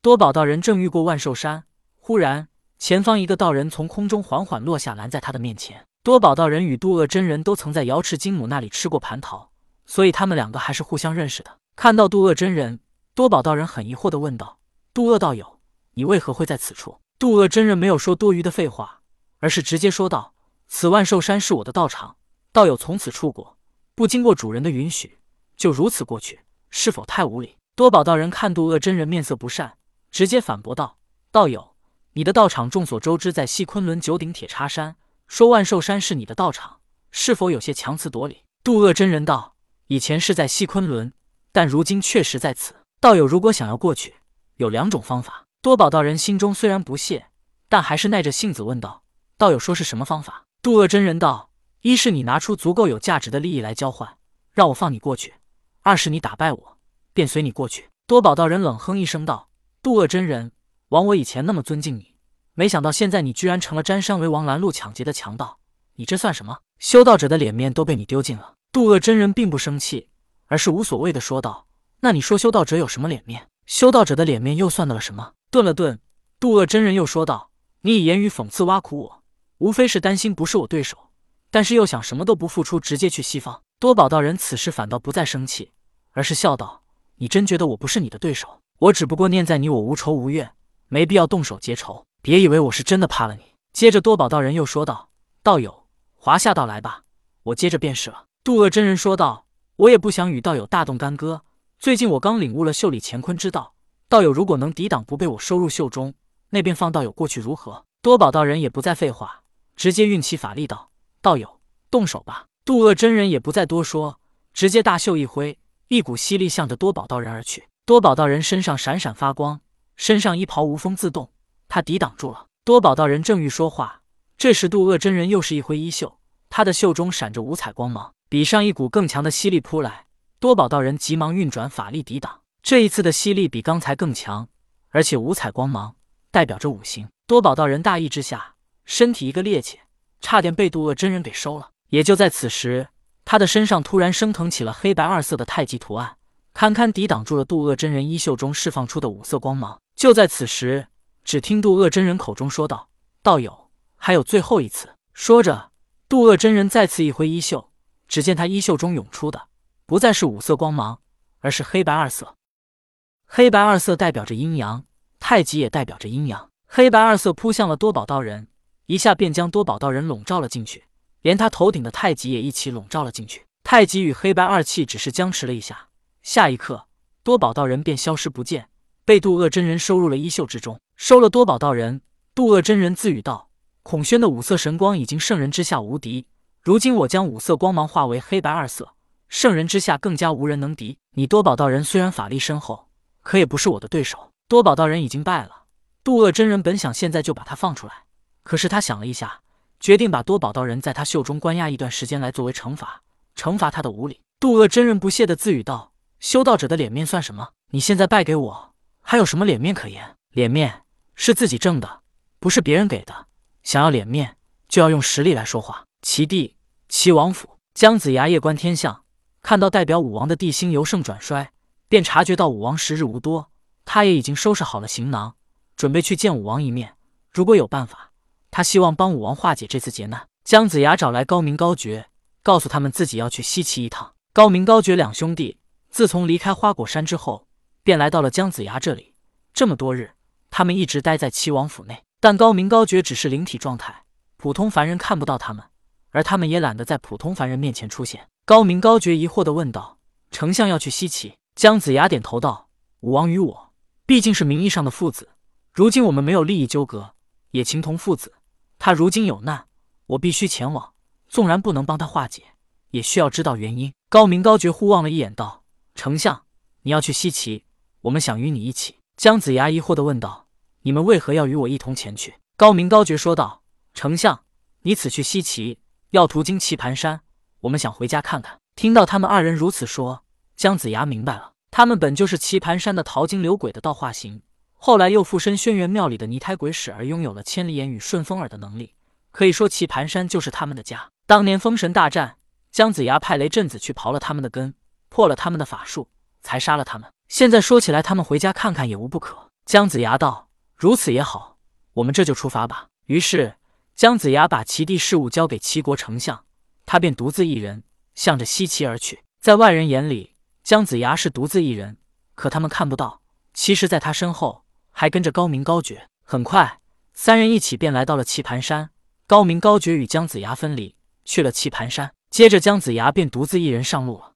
多宝道人正欲过万寿山，忽然前方一个道人从空中缓缓落下，拦在他的面前。多宝道人与渡恶真人都曾在瑶池金母那里吃过蟠桃，所以他们两个还是互相认识的。看到渡恶真人，多宝道人很疑惑的问道：“渡恶道友，你为何会在此处？”渡恶真人没有说多余的废话，而是直接说道：“此万寿山是我的道场，道友从此处过，不经过主人的允许，就如此过去，是否太无礼？”多宝道人看渡恶真人面色不善，直接反驳道：“道友，你的道场众所周知在西昆仑九鼎铁叉山。”说万寿山是你的道场，是否有些强词夺理？渡恶真人道：“以前是在西昆仑，但如今确实在此。道友如果想要过去，有两种方法。”多宝道人心中虽然不屑，但还是耐着性子问道：“道友说是什么方法？”渡恶真人道：“一是你拿出足够有价值的利益来交换，让我放你过去；二是你打败我，便随你过去。”多宝道人冷哼一声道：“渡恶真人，枉我以前那么尊敬你。”没想到现在你居然成了占山为王拦路抢劫的强盗，你这算什么？修道者的脸面都被你丢尽了。渡恶真人并不生气，而是无所谓的说道：“那你说修道者有什么脸面？修道者的脸面又算得了什么？”顿了顿，渡恶真人又说道：“你以言语讽刺挖苦我，无非是担心不是我对手，但是又想什么都不付出，直接去西方。”多宝道人此时反倒不再生气，而是笑道：“你真觉得我不是你的对手？我只不过念在你我无仇无怨，没必要动手结仇。”别以为我是真的怕了你。接着多宝道人又说道：“道友，华夏道来吧，我接着便是了。”渡恶真人说道：“我也不想与道友大动干戈。最近我刚领悟了袖里乾坤之道，道友如果能抵挡不被我收入袖中，那便放道友过去如何？”多宝道人也不再废话，直接运起法力道：“道友，动手吧！”渡恶真人也不再多说，直接大袖一挥，一股吸力向着多宝道人而去。多宝道人身上闪闪发光，身上衣袍无风自动。他抵挡住了。多宝道人正欲说话，这时渡恶真人又是一挥衣袖，他的袖中闪着五彩光芒，比上一股更强的吸力扑来。多宝道人急忙运转法力抵挡，这一次的吸力比刚才更强，而且五彩光芒代表着五行。多宝道人大意之下，身体一个趔趄，差点被渡恶真人给收了。也就在此时，他的身上突然升腾起了黑白二色的太极图案，堪堪抵挡住了渡恶真人衣袖中释放出的五色光芒。就在此时。只听渡恶真人口中说道：“道友，还有最后一次。”说着，渡恶真人再次一挥衣袖，只见他衣袖中涌出的不再是五色光芒，而是黑白二色。黑白二色代表着阴阳，太极也代表着阴阳。黑白二色扑向了多宝道人，一下便将多宝道人笼罩了进去，连他头顶的太极也一起笼罩了进去。太极与黑白二气只是僵持了一下，下一刻，多宝道人便消失不见。被渡恶真人收入了衣袖之中，收了多宝道人。渡恶真人自语道：“孔宣的五色神光已经圣人之下无敌，如今我将五色光芒化为黑白二色，圣人之下更加无人能敌。你多宝道人虽然法力深厚，可也不是我的对手。多宝道人已经败了。渡恶真人本想现在就把他放出来，可是他想了一下，决定把多宝道人在他袖中关押一段时间来作为惩罚，惩罚他的无礼。渡恶真人不屑的自语道：“修道者的脸面算什么？你现在败给我。”还有什么脸面可言？脸面是自己挣的，不是别人给的。想要脸面，就要用实力来说话。齐地，齐王府，姜子牙夜观天象，看到代表武王的地星由盛转衰，便察觉到武王时日无多。他也已经收拾好了行囊，准备去见武王一面。如果有办法，他希望帮武王化解这次劫难。姜子牙找来高明、高觉，告诉他们自己要去西岐一趟。高明、高觉两兄弟自从离开花果山之后。便来到了姜子牙这里。这么多日，他们一直待在齐王府内，但高明高觉只是灵体状态，普通凡人看不到他们，而他们也懒得在普通凡人面前出现。高明高觉疑惑地问道：“丞相要去西岐？”姜子牙点头道：“武王与我毕竟是名义上的父子，如今我们没有利益纠葛，也情同父子。他如今有难，我必须前往，纵然不能帮他化解，也需要知道原因。”高明高觉互望了一眼，道：“丞相，你要去西岐？”我们想与你一起。姜子牙疑惑地问道：“你们为何要与我一同前去？”高明高觉说道：“丞相，你此去西岐，要途经棋盘山，我们想回家看看。”听到他们二人如此说，姜子牙明白了，他们本就是棋盘山的淘金流鬼的道化形，后来又附身轩辕庙里的泥胎鬼使，而拥有了千里眼与顺风耳的能力。可以说，棋盘山就是他们的家。当年封神大战，姜子牙派雷震子去刨了他们的根，破了他们的法术，才杀了他们。现在说起来，他们回家看看也无不可。姜子牙道：“如此也好，我们这就出发吧。”于是姜子牙把齐地事务交给齐国丞相，他便独自一人向着西岐而去。在外人眼里，姜子牙是独自一人，可他们看不到，其实在他身后还跟着高明、高觉。很快，三人一起便来到了棋盘山。高明、高觉与姜子牙分离，去了棋盘山。接着，姜子牙便独自一人上路了。